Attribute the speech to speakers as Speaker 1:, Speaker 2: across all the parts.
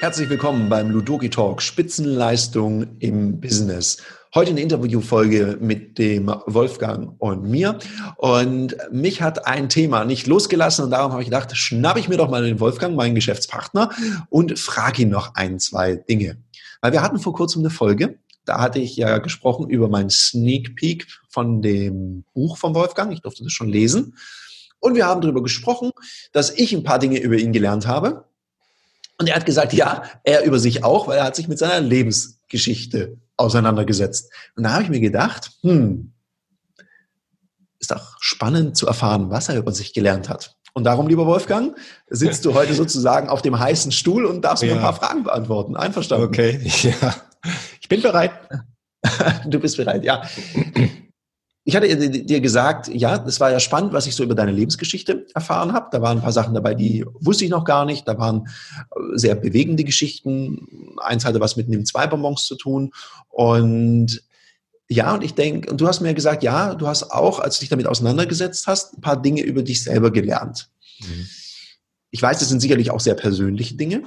Speaker 1: Herzlich willkommen beim Ludoki Talk Spitzenleistung im Business. Heute eine Interviewfolge mit dem Wolfgang und mir. Und mich hat ein Thema nicht losgelassen und darum habe ich gedacht, schnappe ich mir doch mal den Wolfgang, meinen Geschäftspartner, und frage ihn noch ein, zwei Dinge. Weil wir hatten vor kurzem eine Folge, da hatte ich ja gesprochen über meinen Sneak Peek von dem Buch von Wolfgang. Ich durfte das schon lesen. Und wir haben darüber gesprochen, dass ich ein paar Dinge über ihn gelernt habe und er hat gesagt, ja, er über sich auch, weil er hat sich mit seiner Lebensgeschichte auseinandergesetzt. Und da habe ich mir gedacht, hm, ist doch spannend zu erfahren, was er über sich gelernt hat. Und darum, lieber Wolfgang, sitzt du heute sozusagen auf dem heißen Stuhl und darfst ja. mir ein paar Fragen beantworten. Einverstanden?
Speaker 2: Okay, ja. Ich bin bereit.
Speaker 1: du bist bereit, ja. Ich hatte dir gesagt, ja, das war ja spannend, was ich so über deine Lebensgeschichte erfahren habe. Da waren ein paar Sachen dabei, die wusste ich noch gar nicht. Da waren äh, sehr bewegende Geschichten. Eins hatte was mit dem Zweibonbons zu tun. Und ja, und ich denke, und du hast mir gesagt, ja, du hast auch, als du dich damit auseinandergesetzt hast, ein paar Dinge über dich selber gelernt. Mhm. Ich weiß, das sind sicherlich auch sehr persönliche Dinge.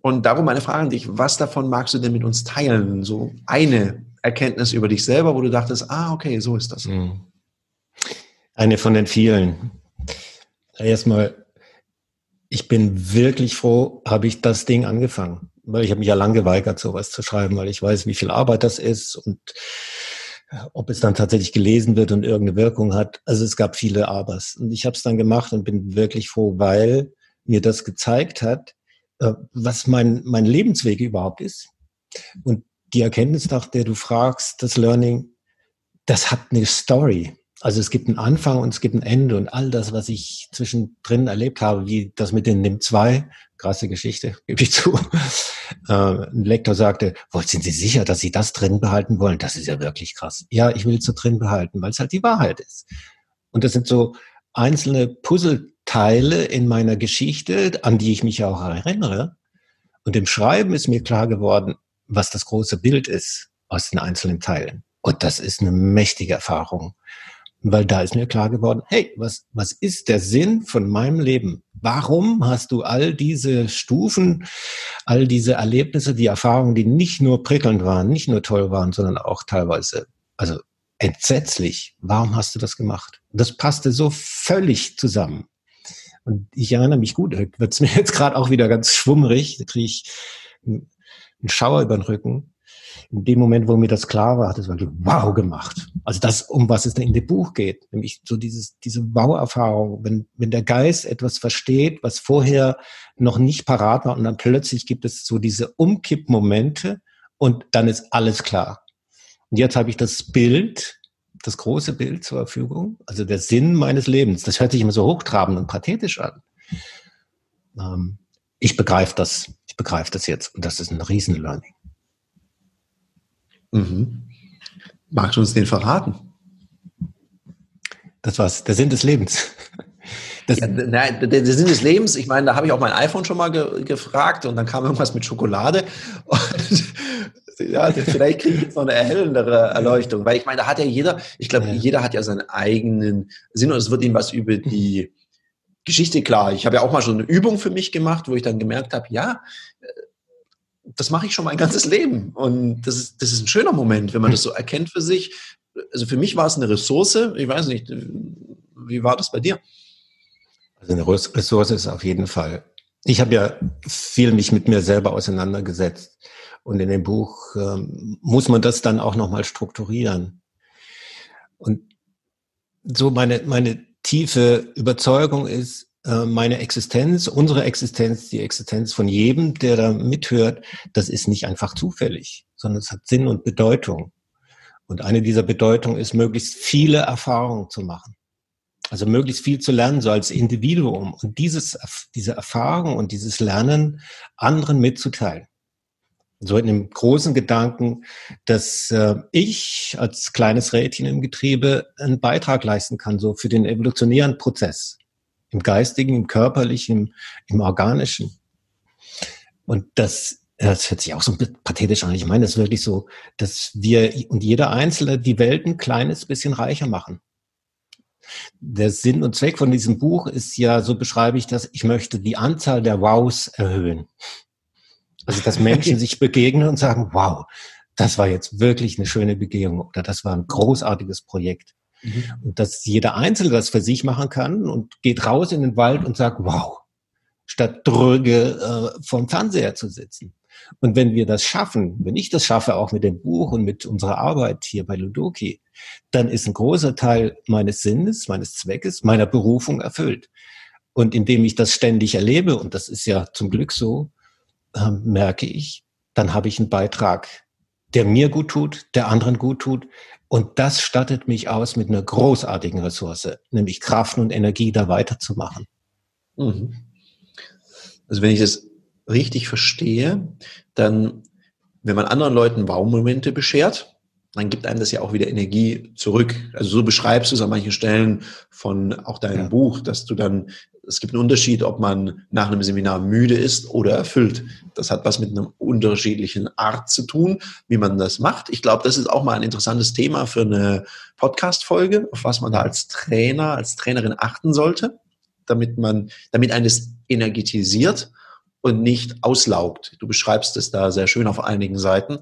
Speaker 1: Und darum meine Frage an dich, was davon magst du denn mit uns teilen? So eine Erkenntnis über dich selber, wo du dachtest, ah, okay, so ist das? Hm.
Speaker 2: Eine von den vielen. Erstmal, ich bin wirklich froh, habe ich das Ding angefangen. Weil ich habe mich ja lang geweigert, sowas zu schreiben, weil ich weiß, wie viel Arbeit das ist und äh, ob es dann tatsächlich gelesen wird und irgendeine Wirkung hat. Also es gab viele Abers. Und ich habe es dann gemacht und bin wirklich froh, weil mir das gezeigt hat, äh, was mein, mein Lebensweg überhaupt ist. Und die Erkenntnis, nach der du fragst, das Learning, das hat eine Story. Also es gibt einen Anfang und es gibt ein Ende und all das, was ich zwischendrin erlebt habe, wie das mit den NIM 2, krasse Geschichte, gebe ich zu. Äh, ein Lektor sagte, sind Sie sicher, dass Sie das drin behalten wollen? Das ist ja wirklich krass. Ja, ich will es so drin behalten, weil es halt die Wahrheit ist. Und das sind so einzelne Puzzleteile in meiner Geschichte, an die ich mich auch erinnere. Und im Schreiben ist mir klar geworden, was das große Bild ist aus den einzelnen Teilen. Und das ist eine mächtige Erfahrung, weil da ist mir klar geworden, hey, was, was ist der Sinn von meinem Leben? Warum hast du all diese Stufen, all diese Erlebnisse, die Erfahrungen, die nicht nur prickelnd waren, nicht nur toll waren, sondern auch teilweise, also entsetzlich. Warum hast du das gemacht? Das passte so völlig zusammen. Und ich erinnere mich gut, wird es mir jetzt gerade auch wieder ganz schwummrig, da kriege ich einen Schauer über den Rücken. In dem Moment, wo mir das klar war, hat es wirklich wow gemacht. Also das, um was es in dem Buch geht, nämlich so dieses, diese Wow-Erfahrung, wenn, wenn der Geist etwas versteht, was vorher noch nicht parat war und dann plötzlich gibt es so diese Umkippmomente und dann ist alles klar. Und jetzt habe ich das Bild, das große Bild zur Verfügung, also der Sinn meines Lebens. Das hört sich immer so hochtrabend und pathetisch an. Ähm, ich begreife das, ich begreife das jetzt und das ist ein Riesen-Learning.
Speaker 1: Mhm. Magst du uns den verraten?
Speaker 2: Das war's, der Sinn des Lebens.
Speaker 1: Das ja, nein, der, der, Sinn des Lebens, ich meine, da habe ich auch mein iPhone schon mal ge gefragt und dann kam irgendwas mit Schokolade. Und ja, vielleicht kriege ich jetzt noch eine erhellendere Erleuchtung, weil ich meine, da hat ja jeder, ich glaube, ja. jeder hat ja seinen eigenen Sinn und es wird ihm was über die Geschichte klar. Ich habe ja auch mal schon eine Übung für mich gemacht, wo ich dann gemerkt habe, ja, äh, das mache ich schon mein ganzes Leben. Und das ist, das ist ein schöner Moment, wenn man das so erkennt für sich. Also für mich war es eine Ressource. Ich weiß nicht, wie war das bei dir?
Speaker 2: Also eine Ressource ist auf jeden Fall. Ich habe ja viel mich mit mir selber auseinandergesetzt. Und in dem Buch ähm, muss man das dann auch nochmal strukturieren. Und so meine, meine tiefe Überzeugung ist, äh, meine Existenz, unsere Existenz, die Existenz von jedem, der da mithört, das ist nicht einfach zufällig, sondern es hat Sinn und Bedeutung. Und eine dieser Bedeutungen ist, möglichst viele Erfahrungen zu machen. Also möglichst viel zu lernen, so als Individuum. Und dieses, diese Erfahrung und dieses Lernen anderen mitzuteilen so in dem großen Gedanken, dass äh, ich als kleines Rädchen im Getriebe einen Beitrag leisten kann, so für den evolutionären Prozess. Im geistigen, im körperlichen, im, organischen. Und das, das hört sich auch so pathetisch an. Ich meine, das ist wirklich so, dass wir und jeder Einzelne die Welt ein kleines bisschen reicher machen. Der Sinn und Zweck von diesem Buch ist ja, so beschreibe ich das, ich möchte die Anzahl der Wows erhöhen. Also, dass Menschen sich begegnen und sagen, wow, das war jetzt wirklich eine schöne Begehung oder das war ein großartiges Projekt. Mhm. Und dass jeder Einzelne das für sich machen kann und geht raus in den Wald und sagt, wow, statt dröge äh, vom Fernseher zu sitzen. Und wenn wir das schaffen, wenn ich das schaffe, auch mit dem Buch und mit unserer Arbeit hier bei Ludoki, dann ist ein großer Teil meines Sinnes, meines Zweckes, meiner Berufung erfüllt. Und indem ich das ständig erlebe, und das ist ja zum Glück so, äh, merke ich, dann habe ich einen Beitrag, der mir gut tut, der anderen gut tut. Und das stattet mich aus mit einer großartigen Ressource, nämlich Kraft und Energie, da weiterzumachen. Mhm.
Speaker 1: Also wenn ich das richtig verstehe, dann, wenn man anderen Leuten Wow-Momente beschert, dann gibt einem das ja auch wieder Energie zurück. Also so beschreibst du es an manchen Stellen von auch deinem ja. Buch, dass du dann, es gibt einen Unterschied, ob man nach einem Seminar müde ist oder erfüllt. Das hat was mit einer unterschiedlichen Art zu tun, wie man das macht. Ich glaube, das ist auch mal ein interessantes Thema für eine Podcast-Folge, auf was man da als Trainer, als Trainerin achten sollte, damit man, damit eines energetisiert und nicht auslaugt. Du beschreibst es da sehr schön auf einigen Seiten.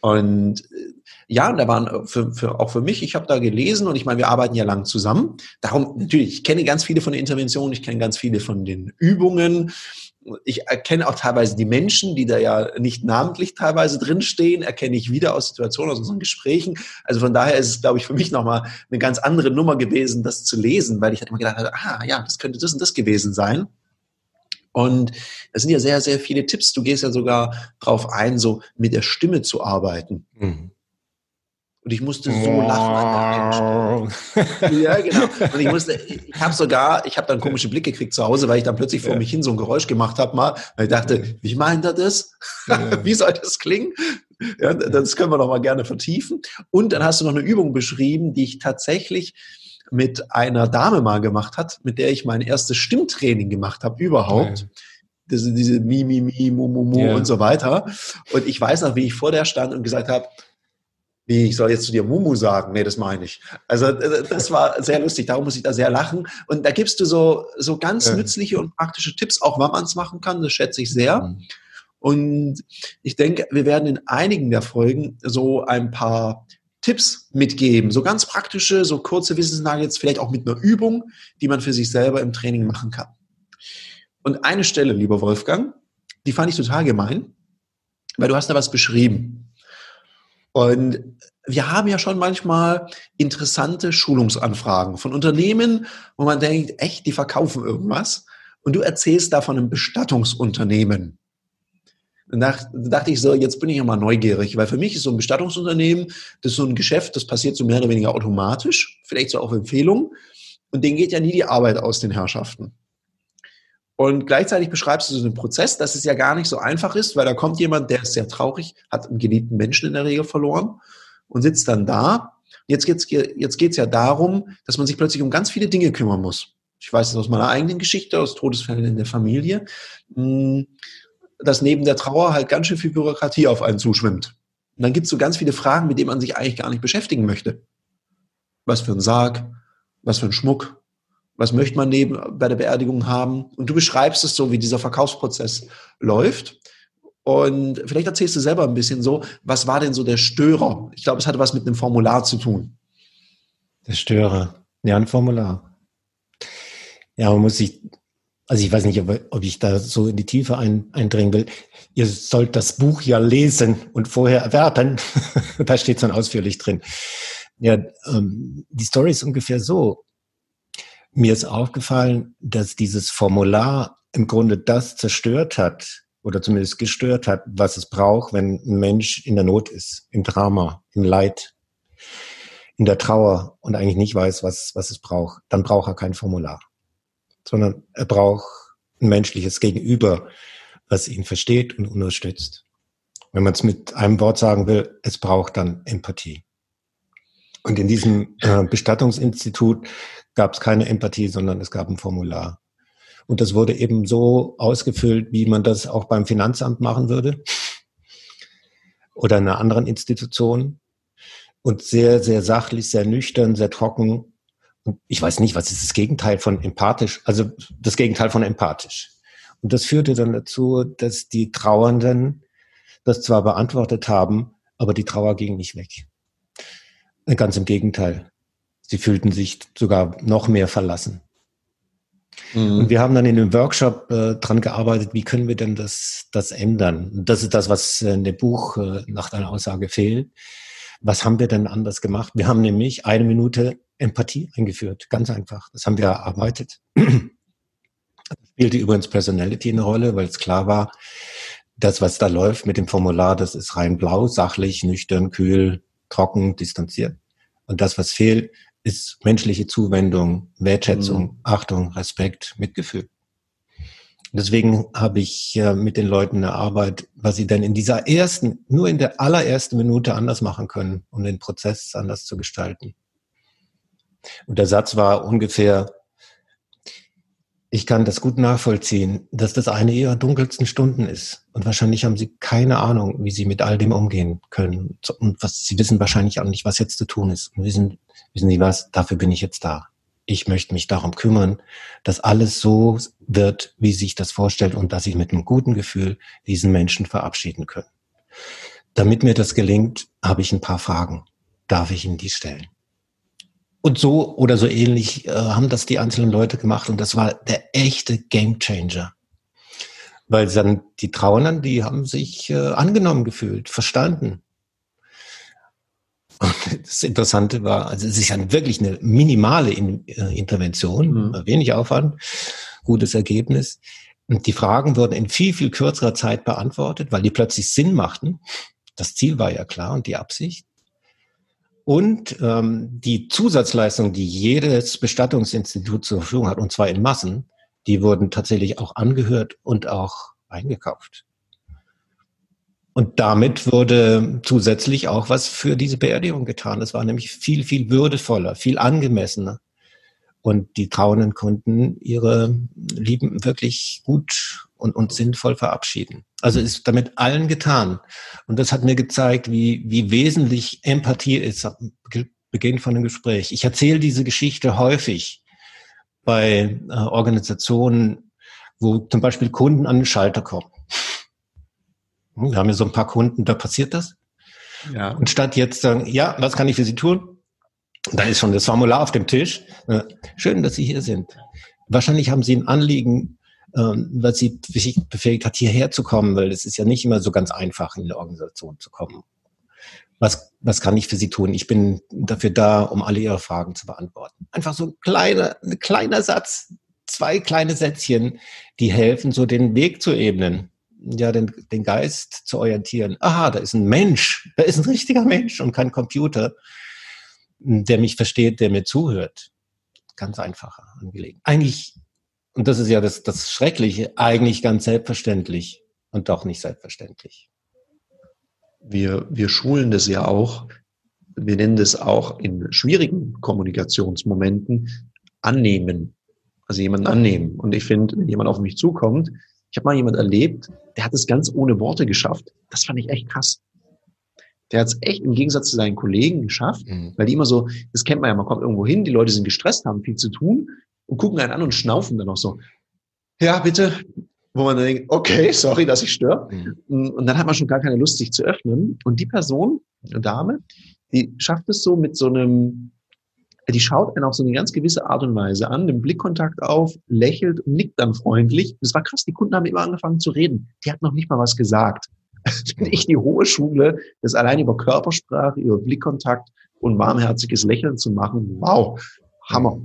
Speaker 1: Und äh, ja, da waren für, für, auch für mich, ich habe da gelesen und ich meine, wir arbeiten ja lang zusammen. Darum, natürlich, ich kenne ganz viele von den Interventionen, ich kenne ganz viele von den Übungen. Ich erkenne auch teilweise die Menschen, die da ja nicht namentlich teilweise drinstehen, erkenne ich wieder aus Situationen, aus unseren Gesprächen. Also von daher ist es, glaube ich, für mich nochmal eine ganz andere Nummer gewesen, das zu lesen, weil ich halt immer gedacht habe, ah ja, das könnte das und das gewesen sein. Und es sind ja sehr, sehr viele Tipps. Du gehst ja sogar drauf ein, so mit der Stimme zu arbeiten. Mhm. Und ich musste so lachen Ja, genau. Und ich musste, ich habe sogar, ich habe dann komische Blicke gekriegt zu Hause, weil ich dann plötzlich vor ja. mich hin so ein Geräusch gemacht habe mal. Weil ich dachte, wie meint er das? Ja. wie soll das klingen? Ja, das können wir noch mal gerne vertiefen. Und dann hast du noch eine Übung beschrieben, die ich tatsächlich mit einer Dame mal gemacht hat, mit der ich mein erstes Stimmtraining gemacht habe überhaupt. Ja. Diese, diese Mi, Mi, Mi, Mu, Mu, Mu ja. und so weiter. Und ich weiß noch, wie ich vor der stand und gesagt habe, wie, ich soll jetzt zu dir Mumu sagen? Nee, das meine ich. Also äh, das war sehr lustig, darum muss ich da sehr lachen. Und da gibst du so, so ganz ja. nützliche und praktische Tipps, auch wann man es machen kann, das schätze ich sehr. Mhm. Und ich denke, wir werden in einigen der Folgen so ein paar Tipps mitgeben, so ganz praktische, so kurze Wissensnuggets, vielleicht auch mit einer Übung, die man für sich selber im Training machen kann. Und eine Stelle, lieber Wolfgang, die fand ich total gemein, weil du hast da was beschrieben. Und wir haben ja schon manchmal interessante Schulungsanfragen von Unternehmen, wo man denkt, echt, die verkaufen irgendwas. Und du erzählst da von einem Bestattungsunternehmen. Dann dachte ich so, jetzt bin ich ja mal neugierig, weil für mich ist so ein Bestattungsunternehmen, das ist so ein Geschäft, das passiert so mehr oder weniger automatisch, vielleicht so auf Empfehlung. Und denen geht ja nie die Arbeit aus den Herrschaften. Und gleichzeitig beschreibst du so einen Prozess, dass es ja gar nicht so einfach ist, weil da kommt jemand, der ist sehr traurig, hat einen geliebten Menschen in der Regel verloren und sitzt dann da. Jetzt geht's jetzt geht's ja darum, dass man sich plötzlich um ganz viele Dinge kümmern muss. Ich weiß das aus meiner eigenen Geschichte, aus Todesfällen in der Familie. Hm, dass neben der Trauer halt ganz schön viel Bürokratie auf einen zuschwimmt. Und dann gibt es so ganz viele Fragen, mit denen man sich eigentlich gar nicht beschäftigen möchte. Was für ein Sarg, was für ein Schmuck, was möchte man neben bei der Beerdigung haben? Und du beschreibst es so, wie dieser Verkaufsprozess läuft. Und vielleicht erzählst du selber ein bisschen so, was war denn so der Störer? Ich glaube, es hatte was mit einem Formular zu tun.
Speaker 2: Der Störer. Ja, ein Formular. Ja, man muss sich also ich weiß nicht, ob, ob ich da so in die Tiefe ein, eindringen will. Ihr sollt das Buch ja lesen und vorher erwerben. da steht es dann ausführlich drin. Ja, ähm, die Story ist ungefähr so. Mir ist aufgefallen, dass dieses Formular im Grunde das zerstört hat oder zumindest gestört hat, was es braucht, wenn ein Mensch in der Not ist, im Drama, im Leid, in der Trauer und eigentlich nicht weiß, was, was es braucht. Dann braucht er kein Formular sondern er braucht ein menschliches Gegenüber, was ihn versteht und unterstützt. Wenn man es mit einem Wort sagen will, es braucht dann Empathie. Und in diesem äh, Bestattungsinstitut gab es keine Empathie, sondern es gab ein Formular. Und das wurde eben so ausgefüllt, wie man das auch beim Finanzamt machen würde oder in einer anderen Institution. Und sehr, sehr sachlich, sehr nüchtern, sehr trocken ich weiß nicht, was ist das Gegenteil von empathisch? Also das Gegenteil von empathisch. Und das führte dann dazu, dass die Trauernden das zwar beantwortet haben, aber die Trauer ging nicht weg. Ganz im Gegenteil. Sie fühlten sich sogar noch mehr verlassen. Mhm. Und wir haben dann in dem Workshop äh, dran gearbeitet, wie können wir denn das, das ändern? Und das ist das, was in dem Buch äh, nach deiner Aussage fehlt. Was haben wir denn anders gemacht? Wir haben nämlich eine Minute Empathie eingeführt. Ganz einfach. Das haben wir erarbeitet. spielte übrigens Personality eine Rolle, weil es klar war, das, was da läuft mit dem Formular, das ist rein blau, sachlich, nüchtern, kühl, trocken, distanziert. Und das, was fehlt, ist menschliche Zuwendung, Wertschätzung, mhm. Achtung, Respekt, Mitgefühl. Deswegen habe ich äh, mit den Leuten eine Arbeit, was sie denn in dieser ersten, nur in der allerersten Minute anders machen können, um den Prozess anders zu gestalten. Und der Satz war ungefähr, ich kann das gut nachvollziehen, dass das eine ihrer dunkelsten Stunden ist. Und wahrscheinlich haben sie keine Ahnung, wie sie mit all dem umgehen können. Und was, sie wissen wahrscheinlich auch nicht, was jetzt zu tun ist. Und wissen, wissen Sie was, dafür bin ich jetzt da. Ich möchte mich darum kümmern, dass alles so wird, wie sich das vorstellt und dass ich mit einem guten Gefühl diesen Menschen verabschieden können. Damit mir das gelingt, habe ich ein paar Fragen. Darf ich Ihnen die stellen? Und so oder so ähnlich äh, haben das die einzelnen Leute gemacht und das war der echte Gamechanger. Weil dann die Trauernden, die haben sich äh, angenommen gefühlt, verstanden. Und das Interessante war, also es ist ja wirklich eine minimale In äh, Intervention, mhm. wenig Aufwand, gutes Ergebnis. Und die Fragen wurden in viel, viel kürzerer Zeit beantwortet, weil die plötzlich Sinn machten. Das Ziel war ja klar und die Absicht. Und ähm, die Zusatzleistung, die jedes Bestattungsinstitut zur Verfügung hat, und zwar in Massen, die wurden tatsächlich auch angehört und auch eingekauft. Und damit wurde zusätzlich auch was für diese Beerdigung getan. Es war nämlich viel, viel würdevoller, viel angemessener. Und die Trauenden konnten ihre Lieben wirklich gut und, und sinnvoll verabschieden. Also ist damit allen getan. Und das hat mir gezeigt, wie, wie wesentlich Empathie ist, Beginn von einem Gespräch. Ich erzähle diese Geschichte häufig bei äh, Organisationen, wo zum Beispiel Kunden an den Schalter kommen hm, wir haben ja so ein paar Kunden, da passiert das. Ja. Und statt jetzt sagen, ja, was kann ich für Sie tun? Da ist schon das Formular auf dem Tisch. Äh, schön, dass Sie hier sind. Wahrscheinlich haben Sie ein Anliegen, ähm, was Sie befähigt hat, hierher zu kommen, weil es ist ja nicht immer so ganz einfach, in eine Organisation zu kommen. Was, was kann ich für Sie tun? Ich bin dafür da, um alle Ihre Fragen zu beantworten. Einfach so ein kleiner, ein kleiner Satz, zwei kleine Sätzchen, die helfen, so den Weg zu ebnen ja den, den Geist zu orientieren. Aha, da ist ein Mensch, da ist ein richtiger Mensch und kein Computer, der mich versteht, der mir zuhört. Ganz einfacher angelegt. Eigentlich, und das ist ja das, das Schreckliche, eigentlich ganz selbstverständlich und doch nicht selbstverständlich.
Speaker 1: Wir, wir schulen das ja auch, wir nennen das auch in schwierigen Kommunikationsmomenten annehmen. Also jemanden annehmen. Und ich finde, wenn jemand auf mich zukommt, ich habe mal jemand erlebt, der hat es ganz ohne Worte geschafft. Das fand ich echt krass. Der hat es echt im Gegensatz zu seinen Kollegen geschafft, mhm. weil die immer so, das kennt man ja, man kommt irgendwo hin, die Leute sind gestresst, haben viel zu tun und gucken einen an und schnaufen dann auch so. Ja, bitte. Wo man dann denkt, okay, sorry, dass ich störe. Mhm. Und dann hat man schon gar keine Lust, sich zu öffnen. Und die Person, eine Dame, die schafft es so mit so einem, die schaut einen auf so eine ganz gewisse Art und Weise an, den Blickkontakt auf, lächelt und nickt dann freundlich. Das war krass, die Kunden haben immer angefangen zu reden. Die hat noch nicht mal was gesagt. Finde ich die hohe Schule, das allein über Körpersprache, über Blickkontakt und warmherziges Lächeln zu machen. Wow, Hammer.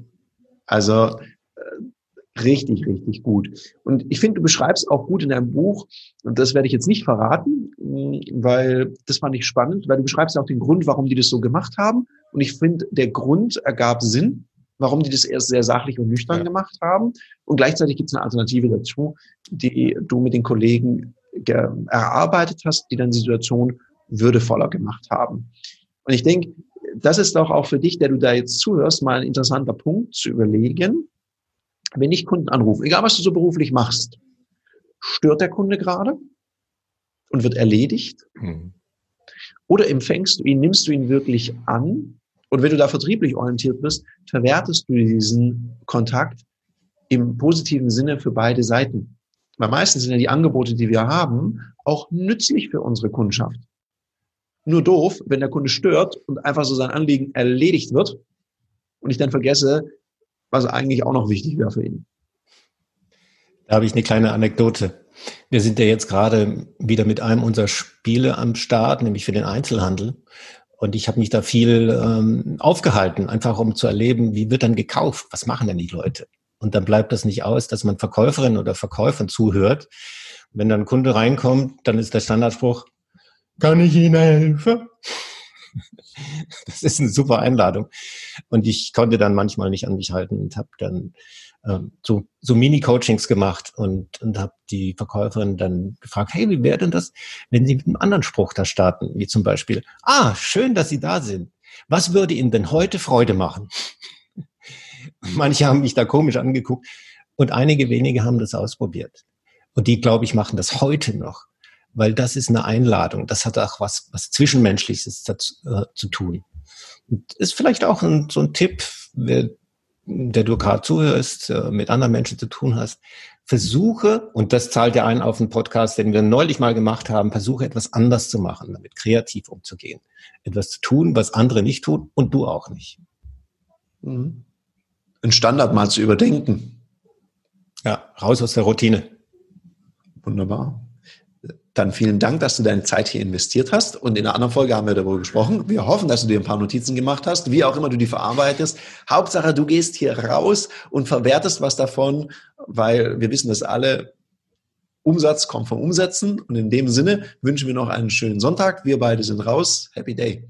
Speaker 1: Also äh, richtig, richtig gut. Und ich finde, du beschreibst auch gut in deinem Buch, und das werde ich jetzt nicht verraten, weil das fand ich spannend, weil du beschreibst auch den Grund, warum die das so gemacht haben und ich finde, der Grund ergab Sinn, warum die das erst sehr sachlich und nüchtern ja. gemacht haben. Und gleichzeitig gibt es eine Alternative dazu, die du mit den Kollegen erarbeitet hast, die dann die Situation würdevoller gemacht haben. Und ich denke, das ist doch auch für dich, der du da jetzt zuhörst, mal ein interessanter Punkt zu überlegen. Wenn ich Kunden anrufe, egal was du so beruflich machst, stört der Kunde gerade und wird erledigt? Mhm. Oder empfängst du ihn, nimmst du ihn wirklich an Und wenn du da vertrieblich orientiert bist, verwertest du diesen Kontakt im positiven Sinne für beide Seiten. Weil meistens sind ja die Angebote, die wir haben, auch nützlich für unsere Kundschaft. Nur doof, wenn der Kunde stört und einfach so sein Anliegen erledigt wird und ich dann vergesse, was eigentlich auch noch wichtig wäre für ihn.
Speaker 2: Da habe ich eine kleine Anekdote. Wir sind ja jetzt gerade wieder mit einem unserer Spiele am Start, nämlich für den Einzelhandel. Und ich habe mich da viel ähm, aufgehalten, einfach um zu erleben, wie wird dann gekauft? Was machen denn die Leute? Und dann bleibt das nicht aus, dass man Verkäuferin oder Verkäufern zuhört. Wenn dann ein Kunde reinkommt, dann ist der Standardspruch, kann ich Ihnen helfen? Das ist eine super Einladung. Und ich konnte dann manchmal nicht an mich halten und habe dann ähm, so, so Mini-Coachings gemacht und, und habe die Verkäuferin dann gefragt, hey, wie wäre denn das, wenn Sie mit einem anderen Spruch da starten, wie zum Beispiel, ah, schön, dass Sie da sind. Was würde Ihnen denn heute Freude machen? Manche haben mich da komisch angeguckt und einige wenige haben das ausprobiert. Und die, glaube ich, machen das heute noch weil das ist eine Einladung. Das hat auch was, was Zwischenmenschliches dazu, äh, zu tun. Und ist vielleicht auch ein, so ein Tipp, wer, der du gerade zuhörst, äh, mit anderen Menschen zu tun hast. Versuche, und das zahlt ja ein auf einen Podcast, den wir neulich mal gemacht haben, versuche etwas anders zu machen, damit kreativ umzugehen. Etwas zu tun, was andere nicht tun und du auch nicht.
Speaker 1: Mhm. Ein Standard mal zu überdenken.
Speaker 2: Ja, raus aus der Routine.
Speaker 1: Wunderbar. Dann vielen Dank, dass du deine Zeit hier investiert hast. Und in einer anderen Folge haben wir darüber gesprochen. Wir hoffen, dass du dir ein paar Notizen gemacht hast, wie auch immer du die verarbeitest. Hauptsache, du gehst hier raus und verwertest was davon, weil wir wissen dass alle. Umsatz kommt vom Umsetzen. Und in dem Sinne wünschen wir noch einen schönen Sonntag. Wir beide sind raus. Happy Day.